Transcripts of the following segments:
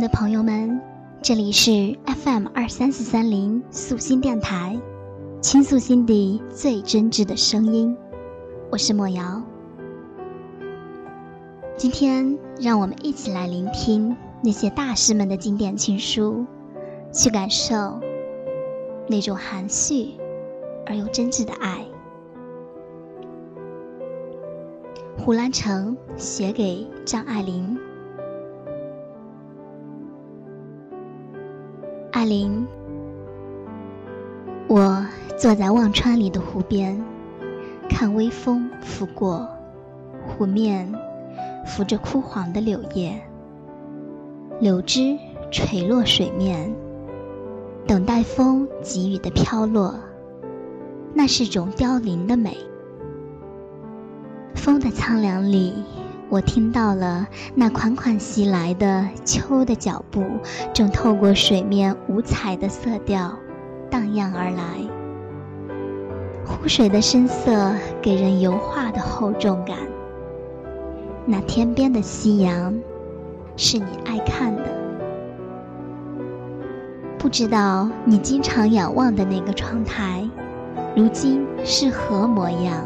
的朋友们，这里是 FM 二三四三零素心电台，倾诉心底最真挚的声音。我是莫瑶。今天，让我们一起来聆听那些大师们的经典情书，去感受那种含蓄而又真挚的爱。胡兰成写给张爱玲。阿玲，我坐在忘川里的湖边，看微风拂过，湖面浮着枯黄的柳叶，柳枝垂落水面，等待风给予的飘落。那是种凋零的美。风的苍凉里。我听到了那款款袭来的秋的脚步，正透过水面五彩的色调荡漾而来。湖水的深色给人油画的厚重感。那天边的夕阳，是你爱看的。不知道你经常仰望的那个窗台，如今是何模样？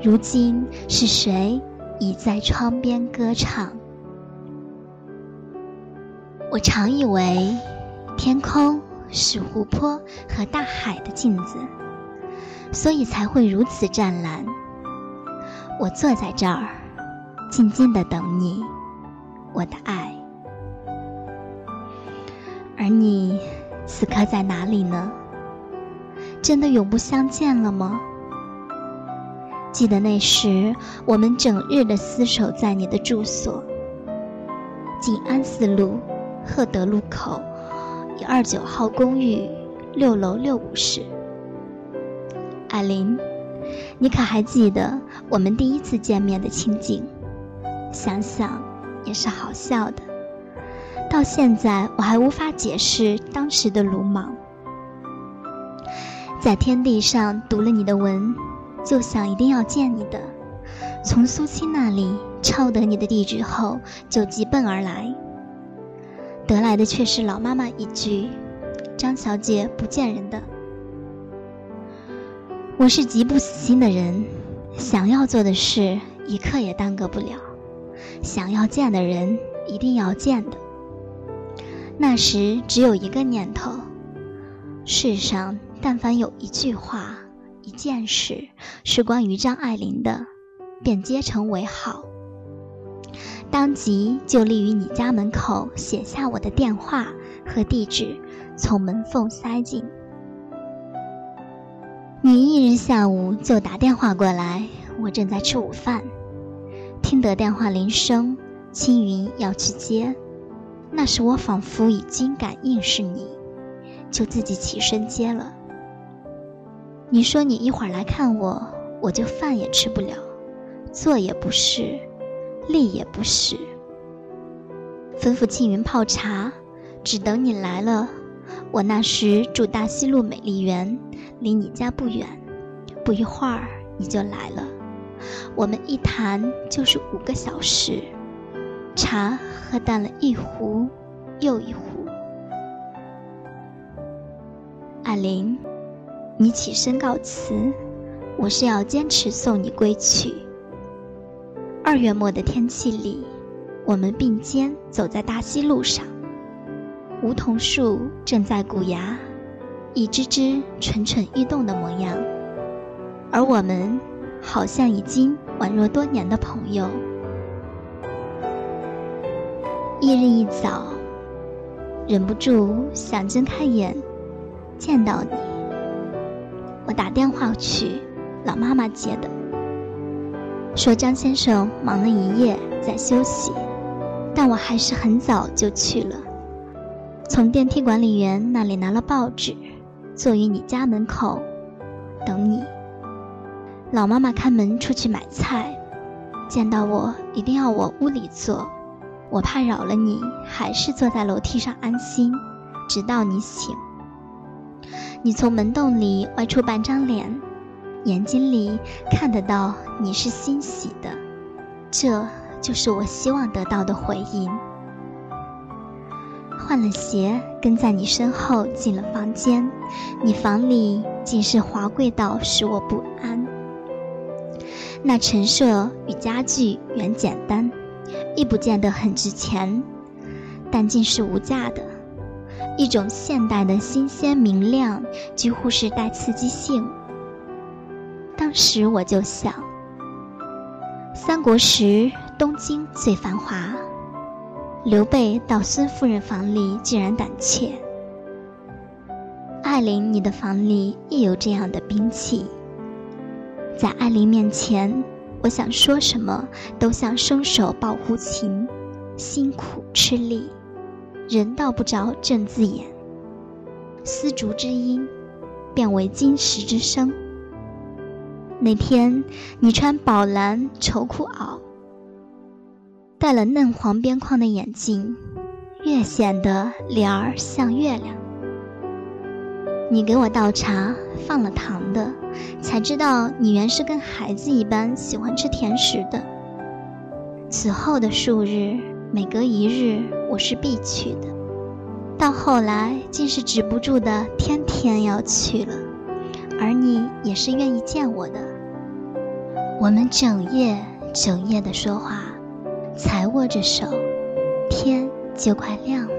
如今是谁？倚在窗边歌唱。我常以为，天空是湖泊和大海的镜子，所以才会如此湛蓝。我坐在这儿，静静的等你，我的爱。而你，此刻在哪里呢？真的永不相见了吗？记得那时，我们整日的厮守在你的住所——静安寺路赫德路口一二九号公寓六楼六五室。艾琳，你可还记得我们第一次见面的情景？想想也是好笑的。到现在，我还无法解释当时的鲁莽。在天地上读了你的文。就想一定要见你的，从苏青那里抄得你的地址后，就急奔而来。得来的却是老妈妈一句：“张小姐不见人的。”我是极不死心的人，想要做的事一刻也耽搁不了，想要见的人一定要见的。那时只有一个念头：世上但凡有一句话。一件事是关于张爱玲的，便皆成为好。当即就立于你家门口，写下我的电话和地址，从门缝塞进。你一日下午就打电话过来，我正在吃午饭，听得电话铃声，青云要去接，那时我仿佛已经感应是你，就自己起身接了。你说你一会儿来看我，我就饭也吃不了，坐也不是，立也不是。吩咐庆云泡茶，只等你来了。我那时住大西路美丽园，离你家不远。不一会儿你就来了，我们一谈就是五个小时，茶喝淡了一壶又一壶。艾琳。你起身告辞，我是要坚持送你归去。二月末的天气里，我们并肩走在大溪路上，梧桐树正在鼓芽，一只只蠢蠢欲动的模样，而我们好像已经宛若多年的朋友。一日一早，忍不住想睁开眼，见到你。我打电话去，老妈妈接的，说张先生忙了一夜在休息，但我还是很早就去了，从电梯管理员那里拿了报纸，坐于你家门口等你。老妈妈开门出去买菜，见到我一定要我屋里坐，我怕扰了你，还是坐在楼梯上安心，直到你醒。你从门洞里外出半张脸，眼睛里看得到你是欣喜的，这就是我希望得到的回应。换了鞋，跟在你身后进了房间。你房里竟是华贵到使我不安。那陈设与家具原简单，亦不见得很值钱，但竟是无价的。一种现代的新鲜明亮，几乎是带刺激性。当时我就想，三国时东京最繁华，刘备到孙夫人房里竟然胆怯。艾琳，你的房里亦有这样的兵器。在艾琳面前，我想说什么都像伸手抱胡琴，辛苦吃力。人道不着正字眼，丝竹之音，变为金石之声。那天你穿宝蓝绸裤袄，戴了嫩黄边框的眼镜，越显得脸儿像月亮。你给我倒茶，放了糖的，才知道你原是跟孩子一般喜欢吃甜食的。此后的数日，每隔一日。我是必去的，到后来竟是止不住的，天天要去了。而你也是愿意见我的。我们整夜整夜的说话，才握着手，天就快亮了。